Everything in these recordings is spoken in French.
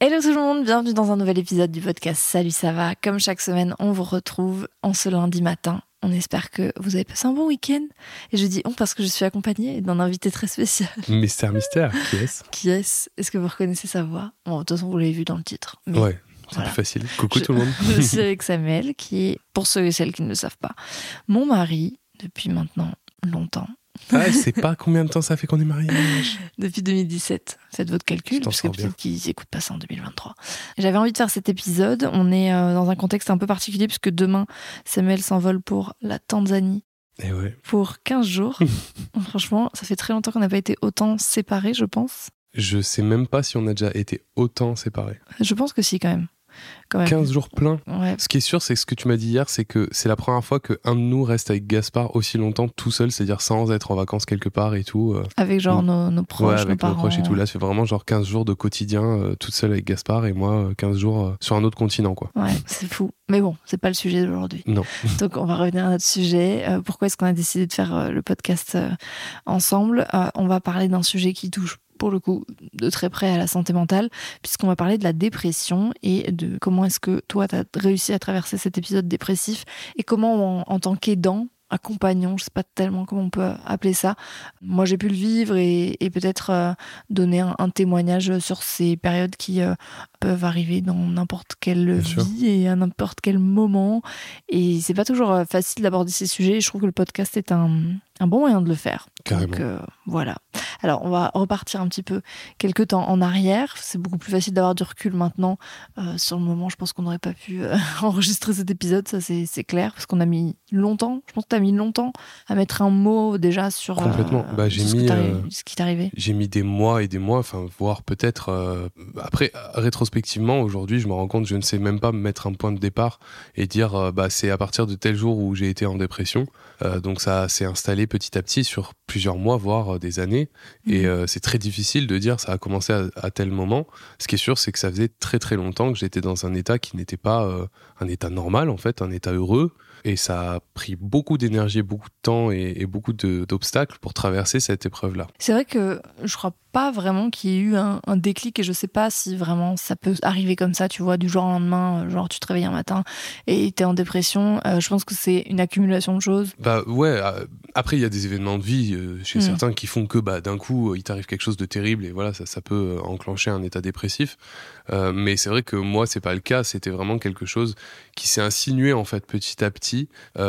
Hello tout le monde, bienvenue dans un nouvel épisode du podcast Salut ça va? Comme chaque semaine, on vous retrouve en ce lundi matin on espère que vous avez passé un bon week-end. Et je dis on parce que je suis accompagnée d'un invité très spécial. Mystère, mystère, qui est-ce? Qui est-ce? Est-ce que vous reconnaissez sa voix? Bon, de toute façon, vous l'avez vu dans le titre. ouais, c'est plus facile. Coucou tout le monde. je suis avec Samuel, qui est, pour ceux et celles qui ne le savent pas, mon mari depuis maintenant longtemps. Ah, je sais pas combien de temps ça fait qu'on est mariés. Depuis 2017. Faites votre calcul, parce que peut-être qu'ils n'écoutent pas ça en 2023. J'avais envie de faire cet épisode. On est euh, dans un contexte un peu particulier, puisque demain, Samuel s'envole pour la Tanzanie. Et eh ouais. Pour 15 jours. Franchement, ça fait très longtemps qu'on n'a pas été autant séparés, je pense. Je sais même pas si on a déjà été autant séparés. Je pense que si, quand même. 15 jours pleins. Ce qui est sûr, c'est ce que tu m'as dit hier, c'est que c'est la première fois qu'un de nous reste avec Gaspard aussi longtemps tout seul, c'est-à-dire sans être en vacances quelque part et tout. Euh. Avec genre nos, nos, proches, ouais, avec nos, proches et tout. Là, c'est vraiment genre 15 jours de quotidien euh, toute seule avec Gaspard et moi 15 euh, jours sur un autre continent, quoi. Ouais, c'est fou. Mais bon, c'est pas le sujet d'aujourd'hui. Non. Donc, on va revenir à notre sujet. pourquoi est-ce qu'on a décidé de faire le podcast ensemble? On va parler d'un sujet qui touche pour le coup, de très près à la santé mentale, puisqu'on va parler de la dépression et de comment est-ce que toi, tu as réussi à traverser cet épisode dépressif et comment, en, tant qu'aidant, accompagnant, je sais pas tellement comment on peut appeler ça. Moi, j'ai pu le vivre et, peut-être euh, donner un, témoignage sur ces périodes qui euh, peuvent arriver dans n'importe quelle vie et à n'importe quel moment. Et c'est pas toujours euh, facile d'aborder ces sujets. Je trouve que le podcast est un, un bon moyen de le faire. Carrément. Donc, voilà. Alors, on va repartir un petit peu quelques temps en arrière. C'est beaucoup plus facile d'avoir du recul maintenant. Euh, sur le moment, je pense qu'on n'aurait pas pu euh, enregistrer cet épisode, ça c'est clair, parce qu'on a mis longtemps. Je pense que tu as mis longtemps à mettre un mot déjà sur, Complètement. Euh, bah, j'ai mis, ce qui t'arrivait. J'ai mis des mois et des mois, enfin, voire peut-être. après, rétrospectivement, aujourd'hui, je me rends compte, je ne sais même pas mettre un point de départ et dire, bah, c'est à partir de tel jour où j'ai été en dépression. donc, ça s'est installé petit à petit sur plusieurs mois, voire des années. Et mhm. euh, c'est très difficile de dire ça a commencé à, tel moment. Ce qui est sûr, c'est que ça faisait très très longtemps que j'étais dans un état qui n'était pas euh, un état normal, en fait, un état heureux. Et ça a pris beaucoup d'énergie, beaucoup de temps et, et beaucoup d'obstacles pour traverser cette épreuve-là. C'est vrai que je crois pas vraiment qu'il y ait eu un, déclic et je sais pas si vraiment ça peut arriver comme ça, tu vois, du jour au lendemain, euh, genre tu te réveilles un matin et t'es en dépression. Euh, je pense que c'est une accumulation de choses. Bah ouais, euh, après il y a des événements de vie chez mm. certains qui font que bah, d'un coup il t'arrive quelque chose de terrible et voilà, ça, ça peut enclencher un état dépressif. mais c'est vrai que moi c'est pas le cas, c'était vraiment quelque chose qui s'est insinué en fait petit à petit,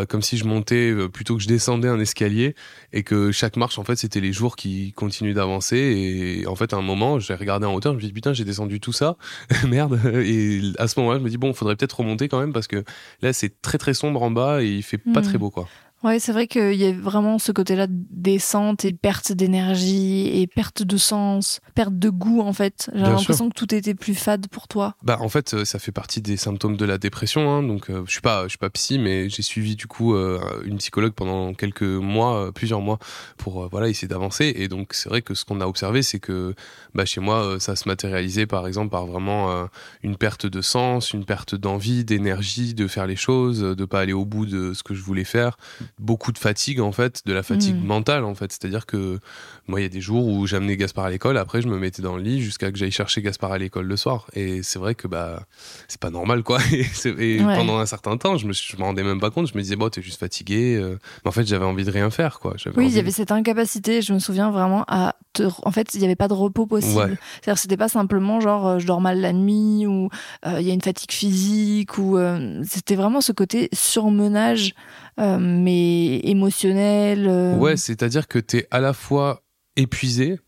comme si je montais plutôt que je descendais un escalier et que chaque marche en fait c'était les jours qui continuent d'avancer et en fait, à un moment, j'ai regardé en hauteur, je me suis dit, putain, j'ai descendu tout ça, merde. Et à ce moment-là, je me dis, bon, il faudrait peut-être remonter quand même parce que là, c'est très très sombre en bas et il fait pas hmm. très beau, quoi. Ouais, c'est vrai qu'il y a vraiment ce côté-là de descente et perte d'énergie et perte de sens, perte de goût en fait. J'ai l'impression que tout était plus fade pour toi. Bah en fait, euh, ça fait partie des symptômes de la dépression. Hein. donc euh, je suis pas, je suis pas psy, mais j'ai suivi du coup euh, une psychologue pendant quelques mois, plusieurs mois, pour voilà essayer d'avancer. Et donc c'est vrai que ce qu'on a observé, c'est que bah, chez moi, ça se matérialisait par exemple par vraiment une perte de sens, une perte d'envie, d'énergie, de faire les choses, de pas aller au bout de ce que je voulais faire beaucoup de fatigue en fait, de la fatigue mm. mentale en fait. C'est-à-dire que moi, il y a des jours où j'amenais Gaspard à l'école, après je me mettais dans le lit jusqu'à que j'aille chercher Gaspard à l'école le soir. Et c'est vrai que bah c'est pas normal quoi. Et, pendant un certain temps, je me, je me rendais même pas compte. Je me disais bon, t'es juste fatigué. Euh. Mais en fait, j'avais envie de rien faire quoi. Oui, il y avait cette incapacité. Je me souviens vraiment à te- en fait, il n'y avait pas de repos possible. Ouais. C'est-à-dire, c'était pas simplement genre euh, je dors mal la nuit ou euh, il y a une fatigue physique ou euh, c'était vraiment ce côté surmenage, mais émotionnel. Ouais, c'est-à-dire que t'es à la fois épuisé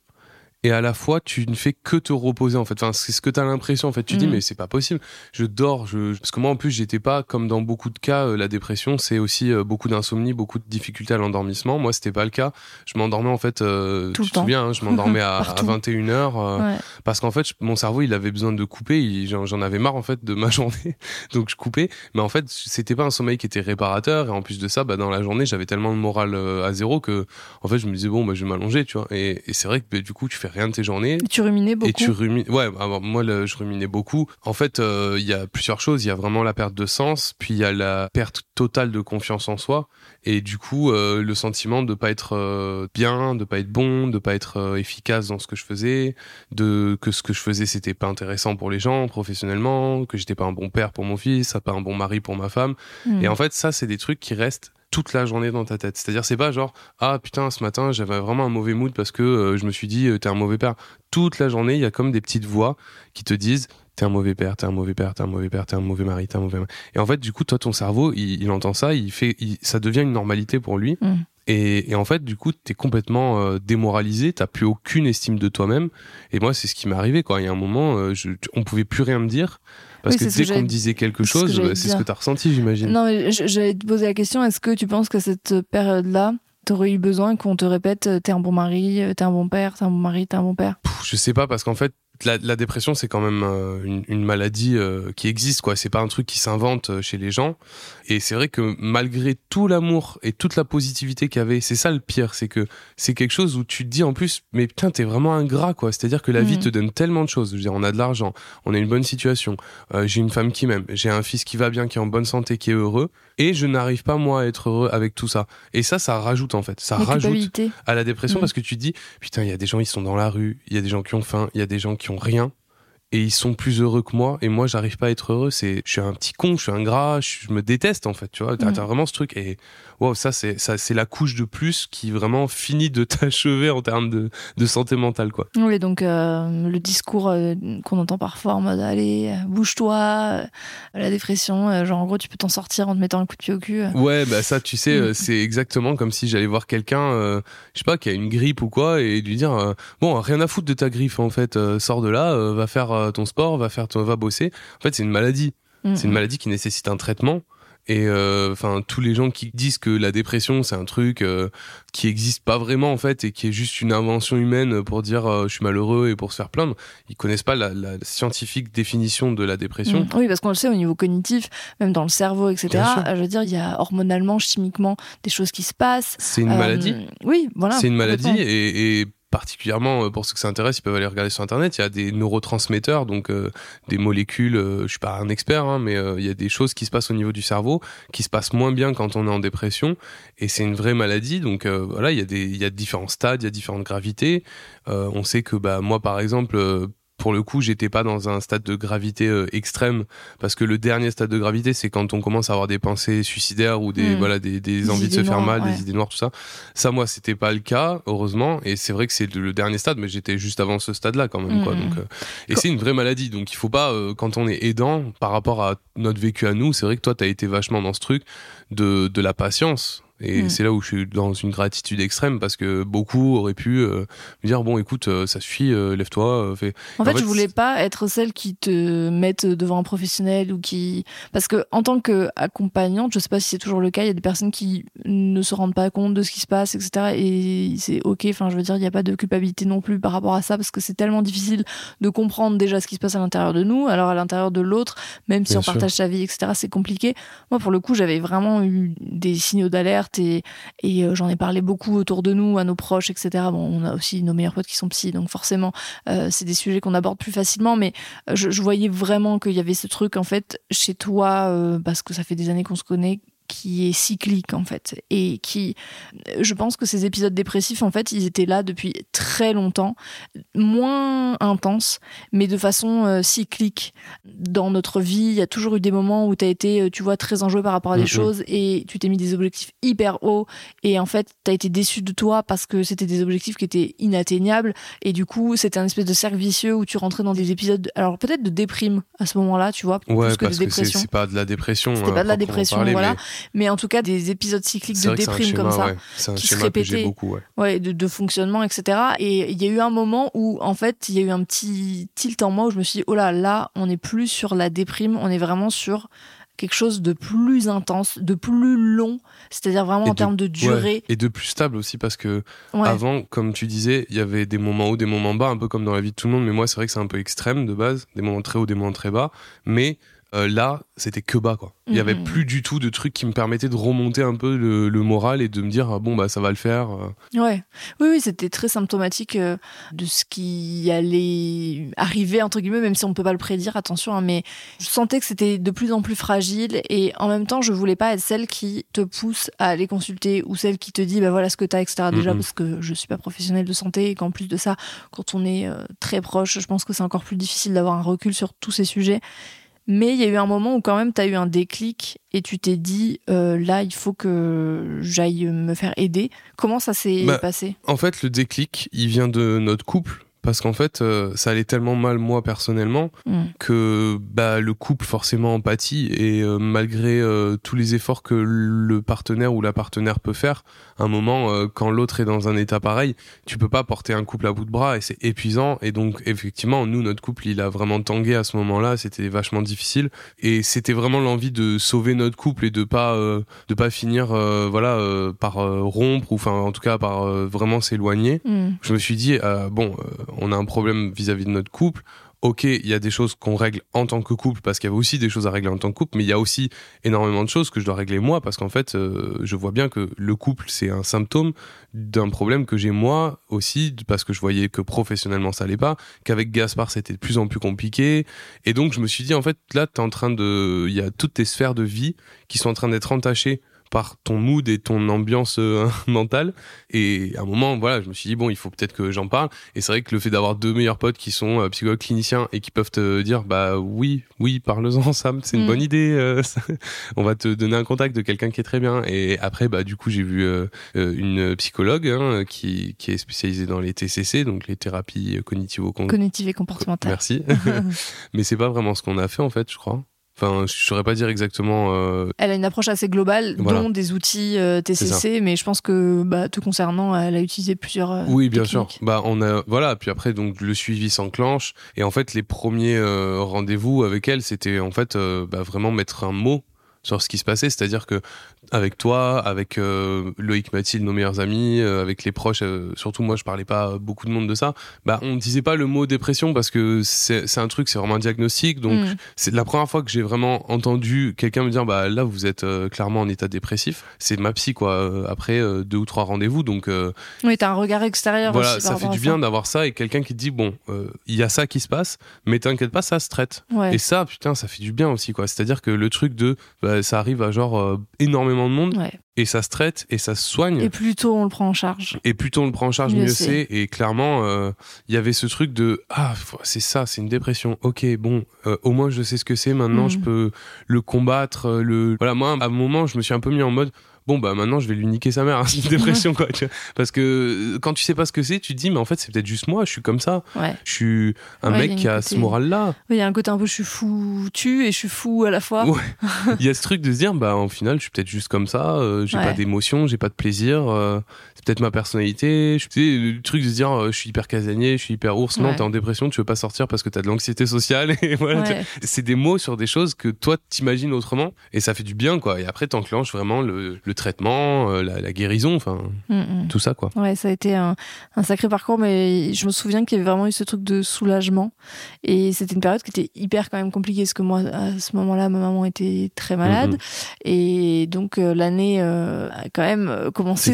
et à la fois tu ne fais que te reposer en fait. Enfin, c'est ce que t'as l'impression en fait. Tu dis Mhm. mais c'est pas possible. Je dors, je... parce que moi en plus j'étais pas comme dans beaucoup de cas euh, la dépression, c'est aussi euh, beaucoup d'insomnie, beaucoup de difficultés à l'endormissement. Moi c'était pas le cas. Je m'endormais en fait. euh, Tout le tu te temps. souviens, hein, je m'endormais à, à Partout. 21 h ouais. parce qu'en fait je- mon cerveau il avait besoin de couper. J'en avais marre en fait de ma journée, donc je coupais. Mais en fait c'était pas un sommeil qui était réparateur et en plus de ça, bah, dans la journée j'avais tellement de morale euh, à zéro que en fait je me disais bon bah je vais m'allonger, tu vois. Et, et c'est vrai que bah, du coup tu fais rien de tes journées. Tu ruminais beaucoup. Et tu. Ouais, alors, moi, le- je ruminais beaucoup. En fait, euh, il y a plusieurs choses. Il y a vraiment la perte de sens, puis il y a la perte totale de confiance en soi. Et du coup, euh, le sentiment de pas être euh, bien, de pas être bon, de pas être efficace dans ce que je faisais, de que ce que je faisais c'était pas intéressant pour les gens professionnellement, que j'étais pas un bon père pour mon fils, pas un bon mari pour ma femme. Mm. Et en fait, ça, c'est des trucs qui restent toute la journée dans ta tête. C'est-à-dire, c'est pas genre, ah putain, ce matin, j'avais vraiment un mauvais mood parce que euh, je me suis dit, euh, t'es un mauvais père. Toute la journée, il y a comme des petites voix qui te disent, t'es un mauvais père, t'es un mauvais père, t'es un mauvais père, t'es un mauvais mari, t'es un mauvais mari. Et en fait, du coup, toi, ton cerveau, il, entend ça, il fait, ça devient une normalité pour lui. Mm. Et, et en fait, du coup, t'es complètement euh, démoralisé, t'as plus aucune estime de toi-même. Et moi, c'est ce qui m'est arrivé, quoi. Il y a un moment, euh, je, on pouvait plus rien me dire. Parce Oui, que dès qu'on me disait quelque c'est ce que chose, bah, c'est ce que t'as ressenti, j'imagine. Non, mais j'allais te poser la question est-ce que tu penses que cette période-là, t'aurais eu besoin qu'on te répète euh, t'es un bon mari, euh, t'es un bon père, t'es un bon mari, t'es un bon père? Je sais pas parce qu'en fait la, la dépression c'est quand même euh, une, une maladie euh, qui existe quoi. C'est pas un truc qui s'invente euh, chez les gens. Et c'est vrai que malgré tout l'amour et toute la positivité qu'il y avait, c'est ça le pire, c'est que c'est quelque chose où tu te dis en plus mais putain t'es vraiment ingrat quoi. C'est-à-dire que la vie Mhm. te donne tellement de choses. Je veux dire on a de l'argent, on a une bonne situation, j'ai une femme qui m'aime, j'ai un fils qui va bien, qui est en bonne santé, qui est heureux, et je n'arrive pas moi à être heureux avec tout ça. Et ça ça rajoute en fait, ça La rajoute à la dépression Mm. parce que tu te dis putain il y a des gens ils sont dans la rue il y a des gens qui ont faim il y a des gens qui ont rien et ils sont plus heureux que moi et moi j'arrive pas à être heureux c'est je suis un petit con je suis un gras je, je me déteste en fait tu vois t'as Mm. t'as vraiment ce truc et wow ça c'est ça c'est la couche de plus qui vraiment finit de t'achever en termes de, de santé mentale quoi Oui, donc euh, le discours euh, qu'on entend parfois en mode allez, euh, bouge-toi, la dépression, genre en gros tu peux t'en sortir en te mettant un coup de pied au cul. ouais bah ça tu sais Mm. c'est exactement comme si j'allais voir quelqu'un je sais pas qui a une grippe ou quoi et lui dire bon rien à foutre de ta griffe en fait sors de là va faire ton sport va faire ton, va bosser en fait c'est une maladie Mm. C'est une maladie qui nécessite un traitement. Et euh, enfin, tous les gens qui disent que la dépression c'est un truc euh, qui existe pas vraiment en fait et qui est juste une invention humaine pour dire euh, je suis malheureux et pour se faire plaindre, ils connaissent pas la, la scientifique définition de la dépression. Mm. Oui, parce qu'on le sait au niveau cognitif, même dans le cerveau, etc. Je veux dire, il y a hormonalement, chimiquement des choses qui se passent. C'est une maladie. Oui, voilà. C'est une maladie et, et particulièrement euh, pour ceux que ça intéresse, ils peuvent aller regarder sur internet. Il y a des neurotransmetteurs, donc euh, des molécules. euh, je suis pas un expert, hein, mais euh, il y a des choses qui se passent au niveau du cerveau qui se passent moins bien quand on est en dépression. Et c'est une vraie maladie. Donc euh, voilà, il y a des, il y a différents stades, il y a différentes gravités. Euh, on sait que bah moi par exemple. Pour le coup, j'étais pas dans un stade de gravité euh, extrême parce que le dernier stade de gravité, c'est quand on commence à avoir des pensées suicidaires ou des Mm. voilà des, des Des envies de se faire mal, ouais. des idées noires, tout ça. Ça, moi, c'était pas le cas, heureusement. Et c'est vrai que c'est le dernier stade, mais j'étais juste avant ce stade-là quand même. Quoi. Mhm. Donc, euh, et c'est une vraie maladie. Donc, il faut pas, euh, quand on est aidant, par rapport à notre vécu à nous, c'est vrai que toi, tu as été vachement dans ce truc de, de la patience. Et Mhm. c'est là où je suis dans une gratitude extrême parce que beaucoup auraient pu euh, me dire bon écoute euh, ça suffit euh, lève-toi fais En En fait, fait, je voulais pas être celle qui te mette devant un professionnel ou qui parce que en tant qu'accompagnante, je sais pas si c'est toujours le cas, il y a des personnes qui ne se rendent pas compte de ce qui se passe, etc. Et c'est ok. Enfin, je veux dire, il n'y a pas de culpabilité non plus par rapport à ça parce que c'est tellement difficile de comprendre déjà ce qui se passe à l'intérieur de nous, alors à l'intérieur de l'autre, même si Bien on sûr. partage sa vie, etc. C'est compliqué. Moi, pour le coup, j'avais vraiment eu des signaux d'alerte et euh, j'en ai parlé beaucoup autour de nous, à nos proches, etc. Bon, on a aussi nos meilleurs potes qui sont psy, donc forcément, euh, c'est des sujets qu'on aborde plus facilement. Mais euh, je, voyais vraiment qu'il y avait ce truc, en fait, chez toi, parce que ça fait des années qu'on se connaît, qui est cyclique en fait et qui je pense que ces épisodes dépressifs en fait ils étaient là depuis très longtemps moins intenses mais de façon euh, cyclique dans notre vie il y a toujours eu des moments où tu as été euh, tu vois très enjoué par rapport à des Mhm. choses et tu t'es mis des objectifs hyper hauts et en fait tu as été déçu de toi parce que c'était des objectifs qui étaient inatteignables et du coup c'était un espèce de cercle vicieux où tu rentrais dans des épisodes alors peut-être de déprime à ce moment-là tu vois Ouais, plus que de parce que c'est dépression c'est pas de la dépression. C'était hein, pas de la dépression, parler, voilà. mais mais en tout cas des épisodes cycliques de déprime comme ça ouais. Qui se répétait. beaucoup, ouais. ouais, de, de fonctionnement, etc. Et il y a eu un moment où, en fait, il y a eu un petit tilt en moi où je me suis dit, oh là, là, on n'est plus sur la déprime, on est vraiment sur quelque chose de plus intense, de plus long, c'est-à-dire vraiment en termes de Ouais. durée. Et de plus stable aussi parce que Ouais. avant, comme tu disais, il y avait des moments hauts, des moments bas, un peu comme dans la vie de tout le monde. Mais moi, c'est vrai que c'est un peu extrême de base, des moments très hauts, des moments très bas. Mais euh, là, c'était que bas, quoi. Il y avait Mhm. plus du tout de trucs qui me permettaient de remonter un peu le, le moral et de me dire ah, bon bah ça va le faire. euh. Ouais. Oui, oui, c'était très symptomatique euh, de ce qui allait arriver, entre guillemets, même si on ne peut pas le prédire, attention, hein, mais je sentais que c'était de plus en plus fragile et en même temps, je voulais pas être celle qui te pousse à aller consulter ou celle qui te dit, bah voilà ce que t'as, etc. Déjà, parce que je suis pas professionnelle de santé et qu'en plus de ça, quand on est très proche, je pense que c'est encore plus difficile d'avoir un recul sur tous ces sujets. Mais il y a eu un moment où quand même tu as eu un déclic et tu t'es dit euh, là il faut que j'aille me faire aider. Comment ça s'est Bah, passé? En fait, le déclic, il vient de notre couple. Parce qu'en fait, euh, ça allait tellement mal moi personnellement Hmm. que bah, le couple forcément empathie et euh, malgré euh, tous les efforts que le partenaire ou la partenaire peut faire, à un moment quand l'autre est dans un état pareil, tu peux pas porter un couple à bout de bras et c'est épuisant. Et donc effectivement nous notre couple il a vraiment tangué à ce moment-là, c'était vachement difficile. Et c'était vraiment l'envie de sauver notre couple et de pas de pas finir voilà par rompre ou enfin en tout cas par vraiment s'éloigner. Hmm. je me suis dit bon on a un problème vis-à-vis de notre couple. Ok il y a des choses qu'on règle en tant que couple parce qu'il y avait aussi des choses à régler en tant que couple mais il y a aussi énormément de choses que je dois régler moi parce qu'en fait euh, je vois bien que le couple c'est un symptôme d'un problème que j'ai moi aussi parce que je voyais que professionnellement ça allait pas qu'avec Gaspard c'était de plus en plus compliqué. Et donc je me suis dit en fait là t'es en train de il y a toutes tes sphères de vie qui sont en train d'être entachées par ton mood et ton ambiance euh, mentale. Et à un moment voilà je me suis dit bon il faut peut-être que j'en parle. Et c'est vrai que le fait d'avoir deux meilleurs potes qui sont euh, psychologues cliniciens et qui peuvent te dire bah oui oui parle-en Sam c'est une Mm. bonne idée euh, ça- on va te donner un contact de quelqu'un qui est très bien. Et après bah du coup j'ai vu une psychologue hein, qui qui est spécialisée dans les TCC donc les thérapies cognitivo Cognitive et comportementale. merci. Mais c'est pas vraiment ce qu'on a fait en fait je crois enfin je saurais pas dire exactement euh, Elle a une approche assez globale, Voilà. dont des outils euh, TCC, mais je pense que bah, te concernant, elle a utilisé plusieurs. euh, Oui, bien sûr. Bah, on a voilà. Puis après, donc le suivi s'enclenche. Et en fait, les premiers rendez-vous avec elle, c'était en fait bah, vraiment mettre un mot sur ce qui se passait. C'est-à-dire que avec toi, avec euh, Loïc, Mathilde, nos meilleurs amis, euh, avec les proches, euh, surtout moi, je parlais pas beaucoup de monde de ça. Bah, on disait pas le mot dépression parce que c'est un truc, c'est vraiment un diagnostic. Donc Mm. c'est la première fois que j'ai vraiment entendu quelqu'un me dire bah là vous êtes clairement en état dépressif. C'est ma psy quoi. après deux ou trois rendez-vous donc. Oui, t'as un regard extérieur voilà, aussi. ça fait du bien d'avoir ça et quelqu'un qui te dit bon, il y a ça qui se passe, mais t'inquiète pas, ça se traite. Ouais. Et ça, putain, ça fait du bien aussi quoi. C'est-à-dire que le truc de, bah, ça arrive à genre euh, énormément de monde Ouais. et ça se traite et ça se soigne. Et plus tôt on le prend en charge. Et plus tôt on le prend en charge, Mieux mieux, c'est. Et clairement, euh, il y avait ce truc de ah c'est ça, c'est une dépression. Ok, bon, euh, au moins je sais ce que c'est. Maintenant, Mhm. je peux le combattre. euh, Le voilà, moi à un moment, je me suis un peu mis en mode bon bah maintenant je vais lui niquer sa mère. hein, c'est une dépression quoi. tu vois. Parce que euh, quand tu sais pas ce que c'est, tu te dis mais en fait c'est peut-être juste moi. Je suis comme ça. Ouais. Je suis un Ouais, a mec qui a côté- ce moral là. Oui, Il y a un côté un peu je suis foutu et je suis fou à la fois. Il y a ce truc de se dire bah au final je suis peut-être juste comme ça. euh, j'ai pas d'émotion, j'ai pas de plaisir. euh, c'est peut-être ma personnalité. Je, le truc de se dire euh, je suis hyper casanier, je suis hyper ours. Non, t'es en dépression, tu veux pas sortir parce que t'as de l'anxiété sociale. Et voilà, c'est des mots sur des choses que toi t'imagines autrement et ça fait du bien quoi. Et après t'enclenches vraiment le, le traitement, euh, la, la guérison, enfin tout ça quoi. Ouais, ça a été un, un sacré parcours, mais je me souviens qu'il y avait vraiment eu ce truc de soulagement. Et c'était une période qui était hyper quand même compliquée, parce que moi, à ce moment-là, ma maman était très malade. Et donc, euh, l'année euh, a quand même commencé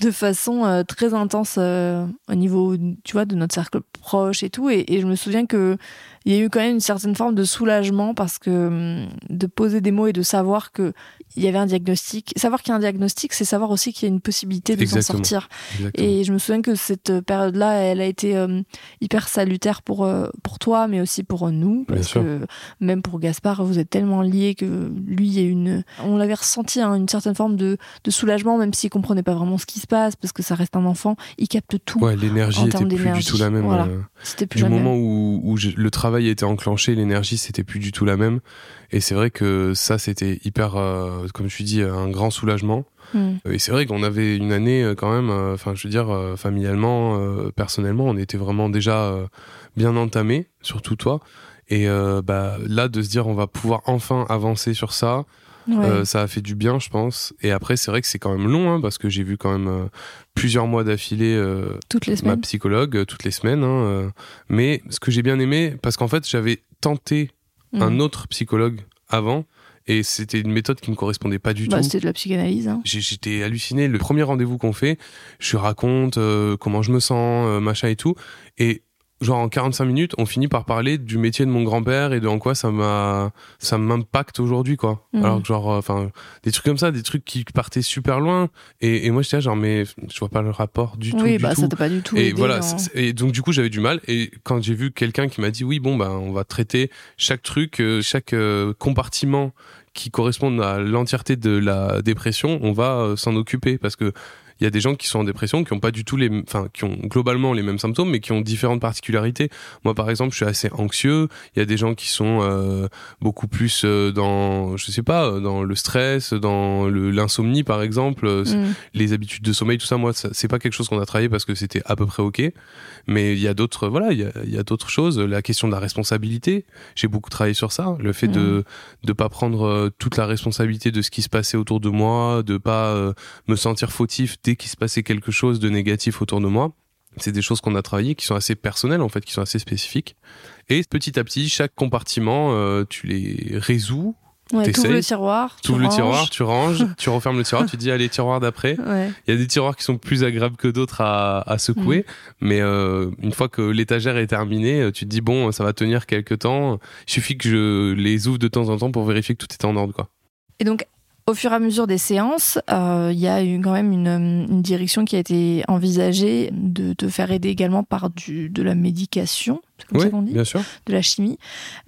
de, façon euh, très intense euh, au niveau, tu vois, de notre cercle proches et tout. Et, et je me souviens que il y a eu quand même une certaine forme de soulagement parce que hum, de poser des mots et de savoir que il y avait un diagnostic. Savoir qu'il y a un diagnostic, c'est savoir aussi qu'il y a une possibilité de s'en sortir. Exactement. Et je me souviens que cette période-là, elle a été euh, hyper salutaire pour, euh, pour toi, mais aussi pour nous. Bien sûr. même pour Gaspard, vous êtes tellement liés que lui, il y a une. On l'avait ressenti, hein, une certaine forme de, de soulagement, même s'il comprenait pas vraiment ce qui se passe, parce que ça reste un enfant. Il capte tout. Ouais, l'énergie était plus du tout la même. Voilà. C'était plus du moment où, où je- le travail été enclenché, l'énergie c'était plus du tout la même. Et c'est vrai que ça c'était hyper, euh, comme je dis, un grand soulagement. Hmm. Et c'est vrai qu'on avait une année euh, quand même, euh, enfin je veux dire, euh, familialement, personnellement, on était vraiment déjà bien entamé, surtout toi. Et bah, là, de se dire on va pouvoir enfin avancer sur ça, Ouais. euh, ça a fait du bien, je pense. Et après, c'est vrai que c'est quand même long, hein, parce que j'ai vu quand même euh, plusieurs mois d'affilée euh, ma psychologue toutes les semaines. hein, mais ce que j'ai bien aimé, parce qu'en fait, j'avais tenté Hmm. un autre psychologue avant, et c'était une méthode qui me correspondait pas du Bah, tout. C'était de la psychanalyse. Hein. J'étais halluciné. Le premier rendez-vous qu'on fait, je raconte comment je me sens, machin et tout. Et genre en 45 minutes, on finit par parler du métier de mon grand-père et de en quoi ça m'a ça m'impacte aujourd'hui quoi. Mhm. Alors que genre euh, enfin des trucs comme ça, des trucs qui partaient super loin et, et moi j'étais genre mais je vois pas le rapport du tout oui, du bah tout. ça t'a pas du tout. Et aidé voilà, c'est- et donc du coup j'avais du mal. Et quand j'ai vu quelqu'un qui m'a dit oui bon ben on va traiter chaque truc, euh, chaque euh, compartiment qui correspond à l'entièreté de la dépression, on va s'en occuper parce que il y a des gens qui sont en dépression qui ont pas du tout les, enfin qui ont globalement les mêmes symptômes mais qui ont différentes particularités. Moi par exemple je suis assez anxieux. Il y a des gens qui sont euh, beaucoup plus euh, dans, je sais pas, euh, dans le stress, dans l'insomnie par exemple. Hmm. les habitudes de sommeil, tout ça, moi, c'est pas quelque chose qu'on a travaillé parce que c'était à peu près ok. Mais il y a d'autres, voilà, il y a, y a d'autres choses. La question de la responsabilité, j'ai beaucoup travaillé sur ça. Le fait de de pas prendre toute la responsabilité de ce qui se passait autour de moi, de pas euh, me sentir fautif dès qu'il se passait quelque chose de négatif autour de moi. C'est des choses qu'on a travaillées qui sont assez personnelles en fait, qui sont assez spécifiques. Et petit à petit, chaque compartiment, euh, tu les résous. Ouais, t'essayes, t'ouvres le tiroir. Tu ouvres le tiroir, tu ranges, tu refermes le tiroir, tu dis allez tiroir d'après. Ouais. Il y a des tiroirs qui sont plus agréables que d'autres à, à secouer, Mm. mais euh, une fois que l'étagère est terminée, euh, tu te dis bon, ça va tenir quelques temps. Il suffit que je les ouvre de temps en temps pour vérifier que tout est en ordre, quoi. Et donc, au fur et à mesure des séances, euh, il y a eu quand même une, une direction qui a été envisagée de te faire aider également par du, de la médication, c'est comme Oui, ça qu'on dit, bien sûr. de la chimie,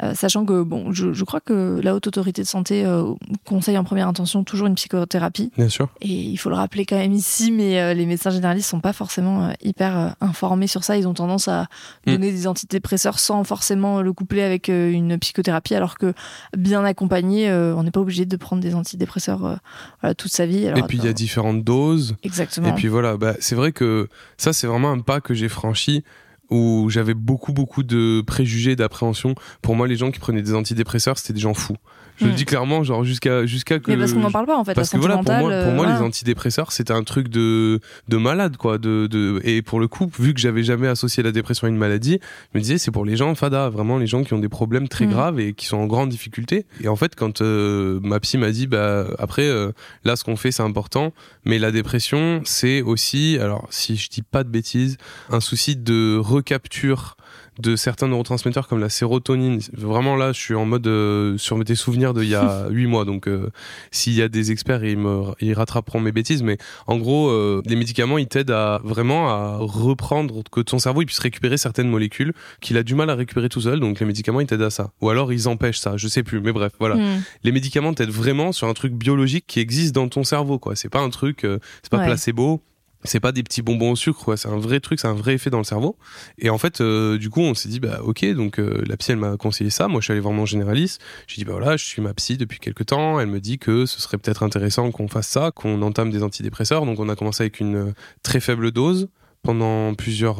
Euh, sachant que bon, je, je crois que la haute autorité de santé euh, conseille en première intention toujours une psychothérapie. Bien sûr. Et il faut le rappeler quand même ici, mais euh, les médecins généralistes sont pas forcément hyper informés sur ça. Ils ont tendance à Mm. donner des antidépresseurs sans forcément le coupler avec une psychothérapie, alors que bien accompagné, on n'est pas obligé de prendre des antidépresseurs voilà, toute sa vie. Alors, Et puis il y a différentes doses. exactement. Et puis voilà, bah, c'est vrai que ça, c'est vraiment un pas que j'ai franchi où j'avais beaucoup, beaucoup de préjugés, d'appréhension. Pour moi, les gens qui prenaient des antidépresseurs, c'était des gens fous. Je le Mm. dis clairement, genre jusqu'à jusqu'à que. mais parce qu'on n'en parle pas en fait. Parce la que voilà, pour moi, mentale, pour moi euh, les antidépresseurs, c'était un truc de, de malade, quoi. De, de, et pour le coup, vu que j'avais jamais associé la dépression à une maladie, je me disais, c'est pour les gens fada, vraiment les gens qui ont des problèmes très Mm. graves et qui sont en grande difficulté. Et en fait, quand euh, ma psy m'a dit, bah, après, euh, là, ce qu'on fait, c'est important, mais la dépression, c'est aussi, alors, si je dis pas de bêtises, un souci de recapture de certains neurotransmetteurs comme la sérotonine. Vraiment là, je suis en mode euh, sur des souvenirs d'il y a huit mois. Donc, euh, s'il y a des experts, ils me ils rattraperont mes bêtises. Mais en gros, euh, les médicaments, ils t'aident à vraiment à reprendre que ton cerveau il puisse récupérer certaines molécules qu'il a du mal à récupérer tout seul. Donc, les médicaments, ils t'aident à ça. Ou alors, ils empêchent ça. Je sais plus. Mais bref, voilà. Mm. Les médicaments t'aident vraiment sur un truc biologique qui existe dans ton cerveau. Quoi. C'est pas un truc, euh, c'est pas Ouais. placebo. C'est pas des petits bonbons au sucre, quoi. C'est un vrai truc, c'est un vrai effet dans le cerveau. Et en fait, euh, du coup, on s'est dit, bah, ok, donc euh, la psy, elle m'a conseillé ça. Moi, je suis allé vraiment généraliste. J'ai dit, bah voilà, je suis ma psy depuis quelques temps. Elle me dit que ce serait peut-être intéressant qu'on fasse ça, qu'on entame des antidépresseurs. Donc, on a commencé avec une euh, très faible dose pendant plusieurs,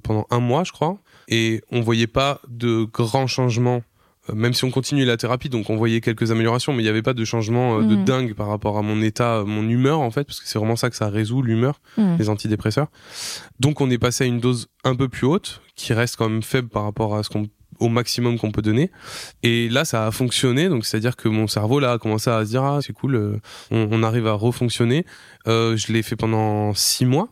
pendant un mois, je crois. Et on voyait pas de grands changements. Euh, Même si on continue la thérapie, donc on voyait quelques améliorations, mais il n'y avait pas de changement euh, de Mhm. dingue par rapport à mon état, euh, mon humeur en fait, parce que c'est vraiment ça que ça résout, l'humeur Mm. les antidépresseurs. Donc on est passé à une dose un peu plus haute, qui reste quand même faible par rapport à ce qu'on au maximum qu'on peut donner. Et là, ça a fonctionné. Donc, c'est-à-dire que mon cerveau là a commencé à se dire ah c'est cool, euh, on, on arrive à refonctionner. Euh, je l'ai fait pendant six mois.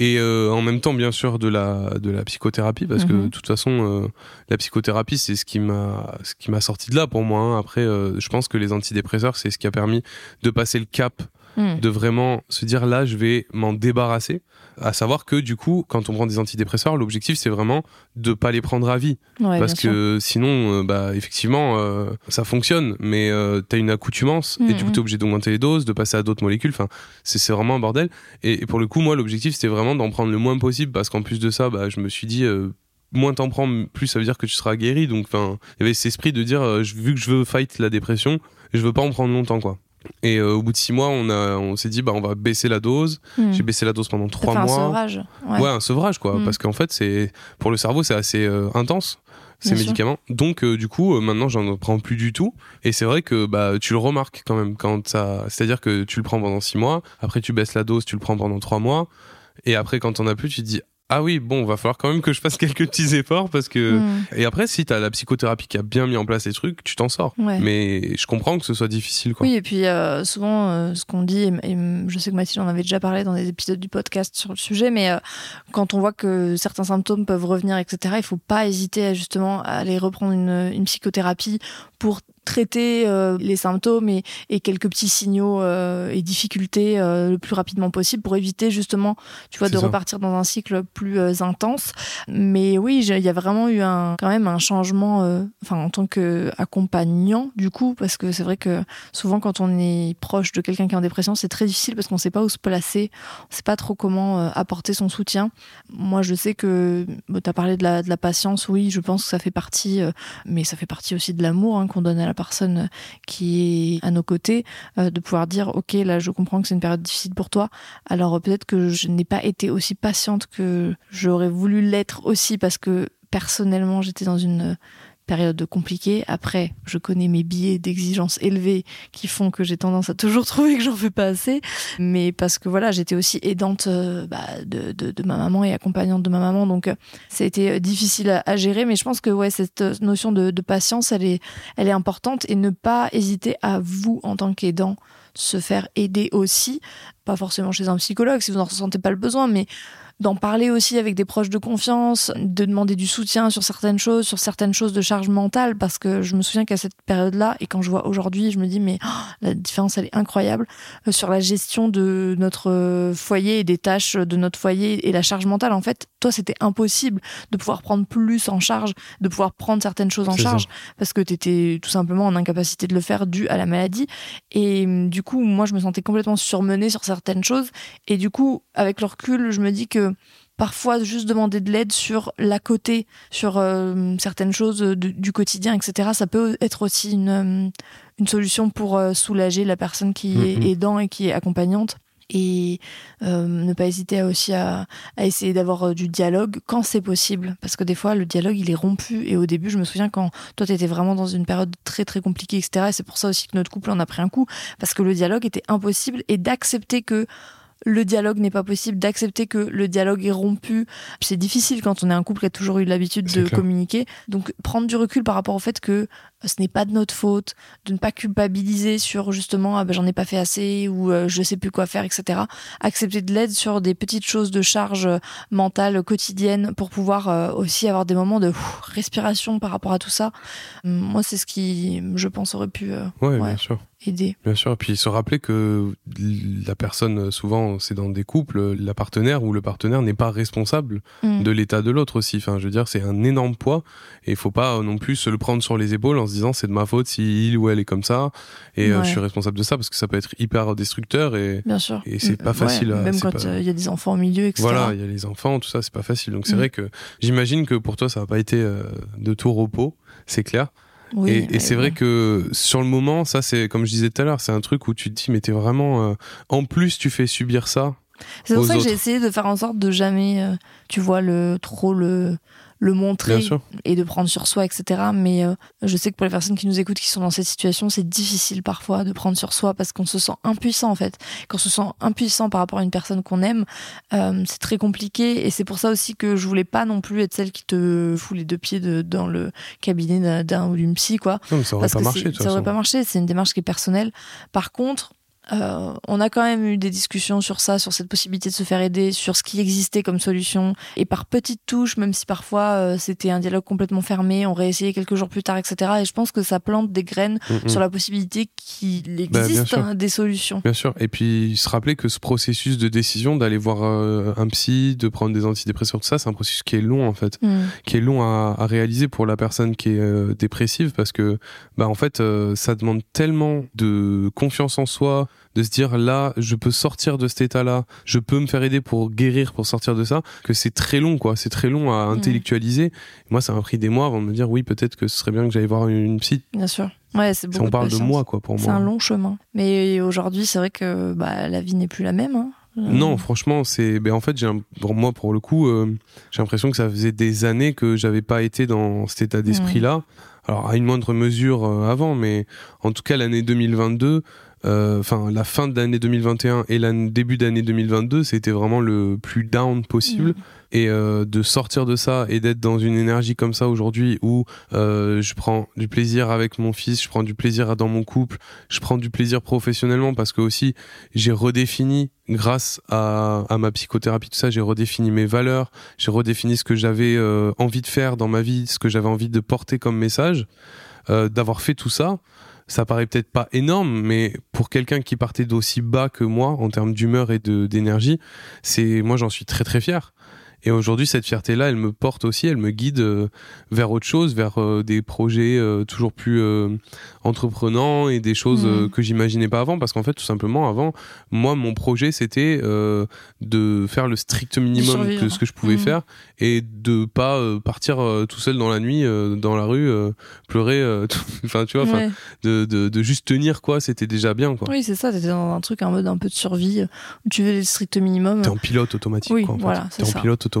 Et euh, en même temps bien sûr de la de la psychothérapie parce que Mhm. de toute façon euh, la psychothérapie c'est ce qui m'a ce qui m'a sorti de là pour moi hein. après euh, je pense que les antidépresseurs c'est ce qui a permis de passer le cap Mm. de vraiment se dire là je vais m'en débarrasser à savoir que du coup quand on prend des antidépresseurs l'objectif c'est vraiment de pas les prendre à vie Ouais, parce sûr. que sinon euh, bah effectivement euh, ça fonctionne mais euh, t'as une accoutumance et du coup Mhm. t'es obligé d'augmenter les doses de passer à d'autres molécules enfin c'est vraiment un bordel et, et pour le coup moi l'objectif c'était vraiment d'en prendre le moins possible parce qu'en plus de ça bah je me suis dit euh, moins t'en prends plus ça veut dire que tu seras guéri donc enfin il y avait cet esprit de dire euh, vu que je veux fight la dépression je veux pas en prendre longtemps quoi et euh, au bout de six mois on a on s'est dit bah on va baisser la dose Mm. j'ai baissé la dose pendant trois fait un mois sevrage. Ouais. Ouais, un sevrage quoi, Mm. parce qu'en fait c'est pour le cerveau c'est assez euh, intense ces Bien sûr. médicaments. Donc euh, du coup maintenant j'en prends plus du tout et c'est vrai que bah tu le remarques quand même quand ça, c'est-à-dire que tu le prends pendant six mois, après tu baisses la dose, tu le prends pendant trois mois et après quand t'en as plus tu te dis ah oui bon va falloir quand même que je fasse quelques petits efforts parce que Mm. et après si t'as la psychothérapie qui a bien mis en place les trucs tu t'en sors. Ouais. Mais je comprends que ce soit difficile quoi. Oui, et puis euh, souvent, euh, ce qu'on dit, et, et je sais que Mathilde en avait déjà parlé dans des épisodes du podcast sur le sujet, mais euh, quand on voit que certains symptômes peuvent revenir, etc., il faut pas hésiter à, justement à aller reprendre une, une psychothérapie pour traiter euh, les symptômes et, et quelques petits signaux euh, et difficultés euh, le plus rapidement possible pour éviter justement, tu vois, de ça. repartir dans un cycle plus intense. Mais oui, il y a vraiment eu un, quand même un changement, enfin en tant qu'accompagnant du coup, parce que c'est vrai que souvent quand on est proche de quelqu'un qui est en dépression, c'est très difficile parce qu'on sait pas où se placer, on sait pas trop comment apporter son soutien. Moi, je sais que tu as parlé de la, de la patience, oui, je pense que ça fait partie, mais ça fait partie aussi de l'amour hein, donne à la personne qui est à nos côtés, euh, de pouvoir dire, ok, là, je comprends que c'est une période difficile pour toi, alors euh, peut-être que je n'ai pas été aussi patiente que j'aurais voulu l'être aussi parce que personnellement, j'étais dans une période compliquée. Après, je connais mes billets d'exigence élevés qui font que j'ai tendance à toujours trouver que j'en fais pas assez. Mais parce que voilà, j'étais aussi aidante euh, bah, de, de, ma maman et accompagnante de ma maman. Donc, euh, ça a été euh, difficile à, gérer. Mais je pense que ouais, cette euh, notion de, de patience, elle est, elle est importante. Et ne pas hésiter à vous, en tant qu'aidant, se faire aider aussi. Pas forcément chez un psychologue si vous n'en ressentez pas le besoin, mais d'en parler aussi avec des proches de confiance, de demander du soutien sur certaines choses, sur certaines choses de charge mentale, parce que je me souviens qu'à cette période-là, et quand je vois aujourd'hui, je me dis, mais oh, la différence, elle est incroyable euh, sur la gestion de notre euh, foyer et des tâches de notre foyer et la charge mentale. En fait, toi, c'était impossible de pouvoir prendre plus en charge, de pouvoir prendre certaines choses en ça. charge, parce que tu étais tout simplement en incapacité de le faire dû à la maladie. Et hum, du coup, moi, je me sentais complètement surmenée sur certaines choses. Et du coup, avec le recul, je me dis que parfois juste demander de l'aide sur l'à côté, sur euh, certaines choses de- du quotidien, etc. Ça peut être aussi une, une solution pour euh, soulager la personne qui Mhm. est aidant et qui est accompagnante. Et euh, ne pas hésiter aussi à, à essayer d'avoir euh, du dialogue quand c'est possible. Parce que des fois, le dialogue, il est rompu. Et au début, je me souviens quand toi, tu étais vraiment dans une période très, très compliquée, etc. Et c'est pour ça aussi que notre couple en a pris un coup. Parce que le dialogue était impossible. Et d'accepter que le dialogue n'est pas possible, d'accepter que le dialogue est rompu. C'est difficile quand on est un couple qui a toujours eu l'habitude de clair. communiquer. Donc prendre du recul par rapport au fait que ce n'est pas de notre faute, de ne pas culpabiliser sur justement ah ben, j'en ai pas fait assez ou euh, je sais plus quoi faire, etc. Accepter de l'aide sur des petites choses de charge euh, mentale quotidienne pour pouvoir euh, aussi avoir des moments de ouf, respiration par rapport à tout ça. Hum, Moi, c'est ce qui, je pense, aurait pu euh, Ouais, Ouais. bien sûr. aider. Bien sûr, et puis se rappeler que la personne, souvent, c'est dans des couples, la partenaire ou le partenaire n'est pas responsable Hum. de l'état de l'autre aussi. Enfin, je veux dire, c'est un énorme poids et il faut pas non plus se le prendre sur les épaules en se disant c'est de ma faute si il ou elle est comme ça et euh, Ouais. je suis responsable de ça parce que ça peut être hyper destructeur et Bien sûr. Et c'est pas Ouais, facile à- même quand pas- euh, il y a des enfants au milieu, etc. voilà, il y a les enfants, tout ça, c'est pas facile. Donc c'est Mm. vrai que j'imagine que pour toi ça n'a pas été euh, de tout repos, c'est clair. Oui, et c'est vrai que sur le moment, ça c'est comme je disais tout à l'heure, c'est un truc où tu te dis mais t'es vraiment euh, en plus tu fais subir ça. C'est pour ça que j'ai essayé de faire en sorte de jamais, euh, tu vois, le trop le le montrer et de prendre sur soi, etc. Mais euh, je sais que pour les personnes qui nous écoutent, qui sont dans cette situation, c'est difficile parfois de prendre sur soi parce qu'on se sent impuissant en fait. Quand on se sent impuissant par rapport à une personne qu'on aime, euh, c'est très compliqué et c'est pour ça aussi que je voulais pas non plus être celle qui te fout les deux pieds de- dans le cabinet d'un- ou d'une psy, quoi. Non, mais ça aurait Parce pas marché ça aurait pas marché, c'est une démarche qui est personnelle. Par contre, Euh, on a quand même eu des discussions sur ça, sur cette possibilité de se faire aider, sur ce qui existait comme solution. Et par petites touches, même si parfois euh, c'était un dialogue complètement fermé, on réessayait quelques jours plus tard, etc. Et je pense que ça plante des graines Mm, mm. sur la possibilité qu'il Bah, existe des solutions. Bien sûr. Et puis se rappeler que ce processus de décision d'aller voir euh, un psy, de prendre des antidépresseurs, tout ça, c'est un processus qui est long en fait, Mm. qui est long à, à réaliser pour la personne qui est dépressive parce que bah en fait ça demande tellement de confiance en soi, de se dire là je peux sortir de cet état-là, je peux me faire aider pour guérir, pour sortir de ça, que c'est très long quoi, c'est très long à intellectualiser. Moi ça m'a pris des mois avant de me dire oui peut-être que ce serait bien que j'aille voir une, psy. Bien sûr. Ouais, c'est Si beaucoup on parle de moi quoi pour C'est moi. un long chemin. Mais aujourd'hui, c'est vrai que bah, la vie n'est plus la même. hein. Euh, Non, franchement, c'est. Ben en fait, j'ai un- pour moi, pour le coup, euh, j'ai l'impression que ça faisait des années que j'avais pas été dans cet état d'esprit-là. Alors, à une moindre mesure euh, avant, mais en tout cas, l'année 2022, euh, enfin, la fin de l'année 2021 et le début d'année 2022, c'était vraiment le plus down possible. Mm. Et euh, de sortir de ça et d'être dans une énergie comme ça aujourd'hui où euh, je prends du plaisir avec mon fils, je prends du plaisir dans mon couple, je prends du plaisir professionnellement parce que aussi j'ai redéfini grâce à, à ma psychothérapie tout ça j'ai redéfini mes valeurs j'ai redéfini ce que j'avais euh, envie de faire dans ma vie ce que j'avais envie de porter comme message Euh, d'avoir fait tout ça ça paraît peut-être pas énorme mais pour quelqu'un qui partait d'aussi bas que moi en termes d'humeur et d'énergie c'est moi j'en suis très très fier et aujourd'hui, cette fierté-là, elle me porte aussi, elle me guide euh, vers autre chose, vers euh, des projets euh, toujours plus entreprenants et des choses euh, que j'imaginais pas avant. Parce qu'en fait, tout simplement, avant, moi, mon projet, c'était de faire le strict minimum de ce que je pouvais Mhm. faire et de pas partir tout seul dans la nuit, dans la rue, pleurer. Enfin, tu vois, Ouais. de, de, de juste tenir, quoi, c'était déjà bien, quoi. Oui, c'est ça. T'étais dans un truc, un mode un peu de survie où tu veux le strict minimum. T'es en pilote automatique, Oui, quoi. En fait. voilà, T'es en ça. pilote automatique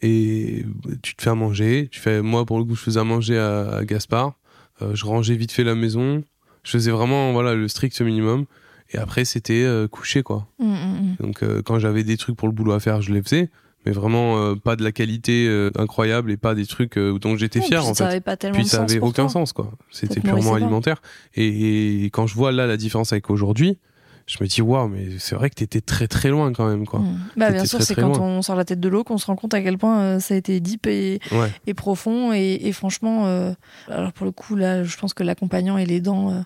et tu te fais à manger. Tu fais, moi, pour le coup, je faisais à manger à, à Gaspard. Euh, je rangeais vite fait la maison. Je faisais vraiment, voilà, le strict minimum. Et après, c'était euh, coucher, quoi. Mm, mm, mm. Donc, euh, quand j'avais des trucs pour le boulot à faire, je les faisais. Mais vraiment, euh, pas de la qualité incroyable et pas des trucs dont j'étais fier, en ça fait. avait pas tellement Puis de ça sens avait aucun toi. sens, quoi. C'était purement alimentaire. Et, et quand je vois là la différence avec aujourd'hui, je me dis, waouh, mais c'est vrai que t'étais très très loin quand même, quoi. Mm. Bah, bien sûr, c'est quand loin. on sort la tête de l'eau qu'on se rend compte à quel point euh, ça a été deep et, Ouais. et profond. Et, et franchement, euh, alors pour le coup, là, je pense que l'accompagnant et l'aidant euh,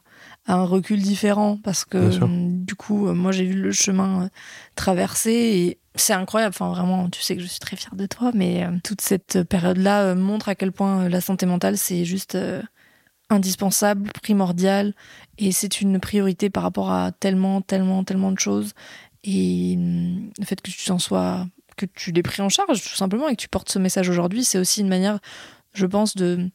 a un recul différent parce que euh, du coup, euh, moi, j'ai vu le chemin traversé et c'est incroyable. Enfin, vraiment, tu sais que je suis très fière de toi, mais euh, toute cette période-là euh, montre à quel point euh, la santé mentale, c'est juste indispensable, primordial et c'est une priorité par rapport à tellement, tellement, tellement de choses. Et hum, le fait que tu t'en sois, que tu l'aies pris en charge, tout simplement, et que tu portes ce message aujourd'hui, c'est aussi une manière, je pense, de,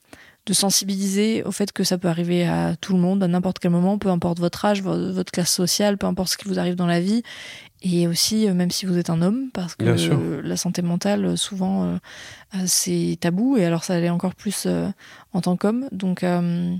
de sensibiliser au fait que ça peut arriver à tout le monde, à n'importe quel moment, peu importe votre âge, vo- votre classe sociale, peu importe ce qui vous arrive dans la vie. Et aussi, euh, même si vous êtes un homme, parce que la santé mentale, euh, souvent, euh, euh, c'est tabou, et alors ça l'est encore plus euh, en tant qu'homme. Donc, euh,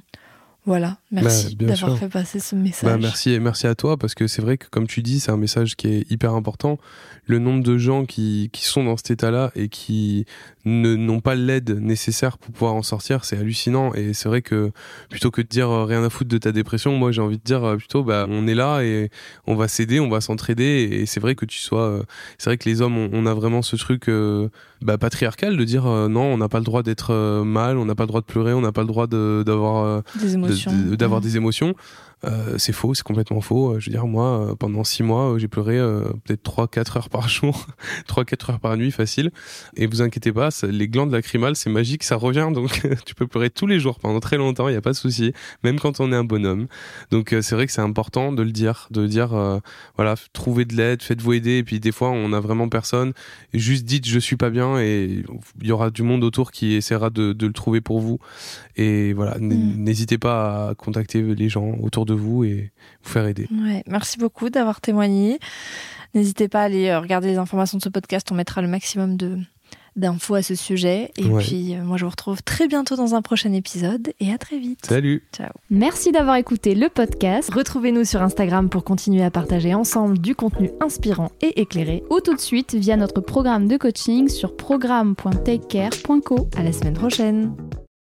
voilà, merci Bah, bien d'avoir fait passer ce message. Bah, merci et merci à toi parce que c'est vrai que comme tu dis c'est un message qui est hyper important. Le nombre de gens qui, qui sont dans cet état là et qui ne n'ont pas l'aide nécessaire pour pouvoir en sortir c'est hallucinant. Et c'est vrai que plutôt que de dire euh, rien à foutre de ta dépression moi j'ai envie de dire euh, plutôt bah on est là et on va s'aider on va s'entraider. Et c'est vrai que tu sois euh, c'est vrai que les hommes on, on a vraiment ce truc euh, bah, patriarcal de dire euh, non on n'a pas le droit d'être euh, mal on n'a pas le droit de pleurer on n'a pas le droit de- d'avoir euh, Des émotions. de- d'avoir Mm. des émotions. Euh, c'est faux, c'est complètement faux. Euh, Je veux dire, moi, euh, pendant six mois, j'ai pleuré euh, peut-être 3-4 heures par jour, 3-4 heures par nuit, facile. Et vous inquiétez pas, ça- les glandes lacrymales, c'est magique, ça revient. Donc, tu peux pleurer tous les jours pendant très longtemps, il n'y a pas de souci, même quand on est un bonhomme. Donc, euh, c'est vrai que c'est important de le dire, de dire, euh, voilà, trouvez de l'aide, faites-vous aider. Et puis, des fois, on a vraiment personne. Juste dites, je suis pas bien, et il y aura du monde autour qui essaiera de, de le trouver pour vous. Et voilà, Mm. n'hésitez pas à contacter les gens autour de vous et vous faire aider. Ouais, merci beaucoup d'avoir témoigné. N'hésitez pas à aller euh, regarder les informations de ce podcast. On mettra le maximum de d'infos à ce sujet. Et Ouais. puis, euh, moi, je vous retrouve très bientôt dans un prochain épisode. Et à très vite. Salut Ciao. Merci d'avoir écouté le podcast. Retrouvez-nous sur Instagram pour continuer à partager ensemble du contenu inspirant et éclairé. Ou tout de suite via notre programme de coaching sur programme.takecare.co. À la semaine prochaine.